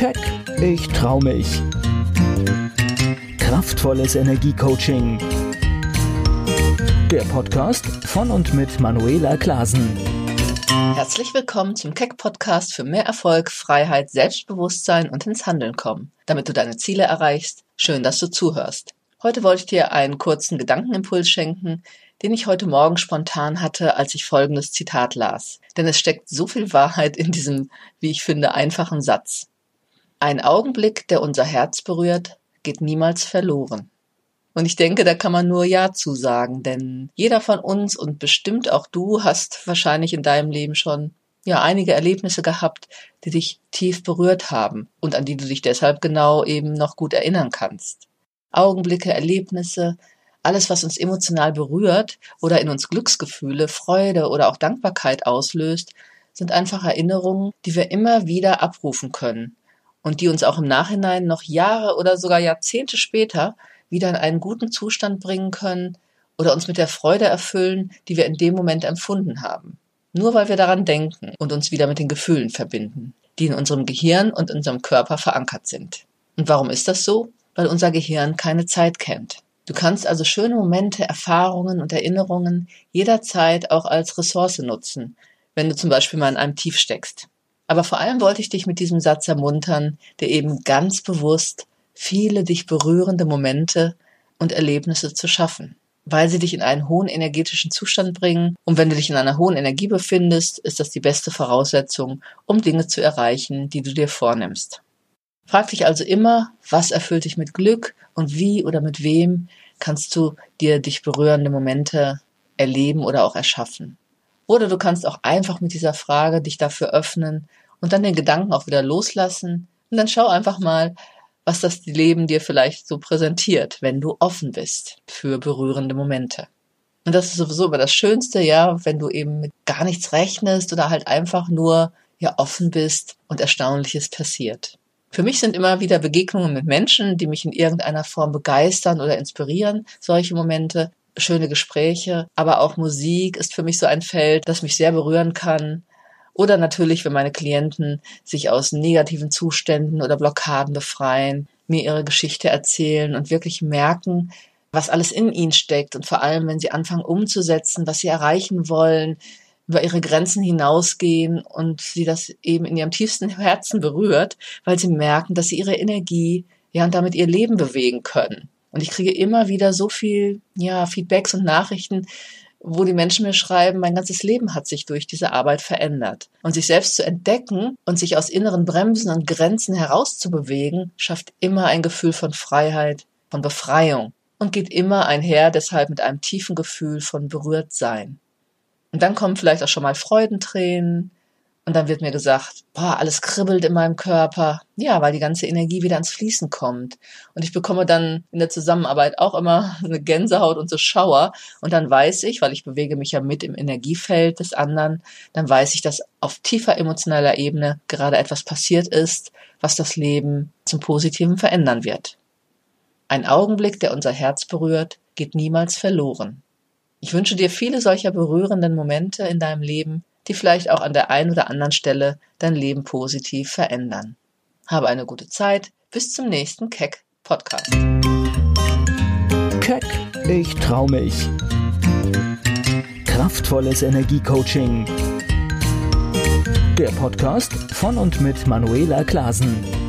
Keck, ich trau mich. Kraftvolles Energiecoaching. Der Podcast von und mit Manuela Klasen. Herzlich willkommen zum Keck Podcast für mehr Erfolg, Freiheit, Selbstbewusstsein und ins Handeln kommen, damit du deine Ziele erreichst. Schön, dass du zuhörst. Heute wollte ich dir einen kurzen Gedankenimpuls schenken, den ich heute Morgen spontan hatte, als ich folgendes Zitat las. Denn es steckt so viel Wahrheit in diesem, wie ich finde, einfachen Satz. Ein Augenblick, der unser Herz berührt, geht niemals verloren. Und ich denke, da kann man nur Ja zu sagen, denn jeder von uns und bestimmt auch du hast wahrscheinlich in deinem Leben schon ja einige Erlebnisse gehabt, die dich tief berührt haben und an die du dich deshalb genau eben noch gut erinnern kannst. Augenblicke, Erlebnisse, alles, was uns emotional berührt oder in uns Glücksgefühle, Freude oder auch Dankbarkeit auslöst, sind einfach Erinnerungen, die wir immer wieder abrufen können und die uns auch im Nachhinein noch Jahre oder sogar Jahrzehnte später wieder in einen guten Zustand bringen können oder uns mit der Freude erfüllen, die wir in dem Moment empfunden haben. Nur weil wir daran denken und uns wieder mit den Gefühlen verbinden, die in unserem Gehirn und in unserem Körper verankert sind. Und warum ist das so? Weil unser Gehirn keine Zeit kennt. Du kannst also schöne Momente, Erfahrungen und Erinnerungen jederzeit auch als Ressource nutzen, wenn du zum Beispiel mal in einem Tief steckst. Aber vor allem wollte ich dich mit diesem Satz ermuntern, der eben ganz bewusst viele dich berührende Momente und Erlebnisse zu schaffen, weil sie dich in einen hohen energetischen Zustand bringen. Und wenn du dich in einer hohen Energie befindest, ist das die beste Voraussetzung, um Dinge zu erreichen, die du dir vornimmst. Frag dich also immer, was erfüllt dich mit Glück und wie oder mit wem kannst du dir dich berührende Momente erleben oder auch erschaffen. Oder du kannst auch einfach mit dieser Frage dich dafür öffnen und dann den Gedanken auch wieder loslassen und dann schau einfach mal, was das Leben dir vielleicht so präsentiert, wenn du offen bist für berührende Momente. Und das ist sowieso immer das Schönste, ja, wenn du eben mit gar nichts rechnest oder halt einfach nur ja offen bist und Erstaunliches passiert. Für mich sind immer wieder Begegnungen mit Menschen, die mich in irgendeiner Form begeistern oder inspirieren, solche Momente, schöne Gespräche, aber auch Musik ist für mich so ein Feld, das mich sehr berühren kann. Oder natürlich, wenn meine Klienten sich aus negativen Zuständen oder Blockaden befreien, mir ihre Geschichte erzählen und wirklich merken, was alles in ihnen steckt und vor allem, wenn sie anfangen umzusetzen, was sie erreichen wollen, über ihre Grenzen hinausgehen und sie das eben in ihrem tiefsten Herzen berührt, weil sie merken, dass sie ihre Energie, ja, und damit ihr Leben bewegen können. Und ich kriege immer wieder so viel, ja, Feedbacks und Nachrichten, wo die Menschen mir schreiben, mein ganzes Leben hat sich durch diese Arbeit verändert. Und sich selbst zu entdecken und sich aus inneren Bremsen und Grenzen herauszubewegen, schafft immer ein Gefühl von Freiheit, von Befreiung und geht immer einher deshalb mit einem tiefen Gefühl von Berührtsein. Und dann kommen vielleicht auch schon mal Freudentränen. Und dann wird mir gesagt, boah, alles kribbelt in meinem Körper. Ja, weil die ganze Energie wieder ans Fließen kommt. Und ich bekomme dann in der Zusammenarbeit auch immer eine Gänsehaut und so Schauer. Und dann weiß ich, weil ich bewege mich ja mit im Energiefeld des anderen, dann weiß ich, dass auf tiefer emotionaler Ebene gerade etwas passiert ist, was das Leben zum Positiven verändern wird. Ein Augenblick, der unser Herz berührt, geht niemals verloren. Ich wünsche dir viele solcher berührenden Momente in deinem Leben, die vielleicht auch an der einen oder anderen Stelle dein Leben positiv verändern. Habe eine gute Zeit. Bis zum nächsten Keck Podcast. Keck, ich trau mich. Kraftvolles Energiecoaching. Der Podcast von und mit Manuela Klasen.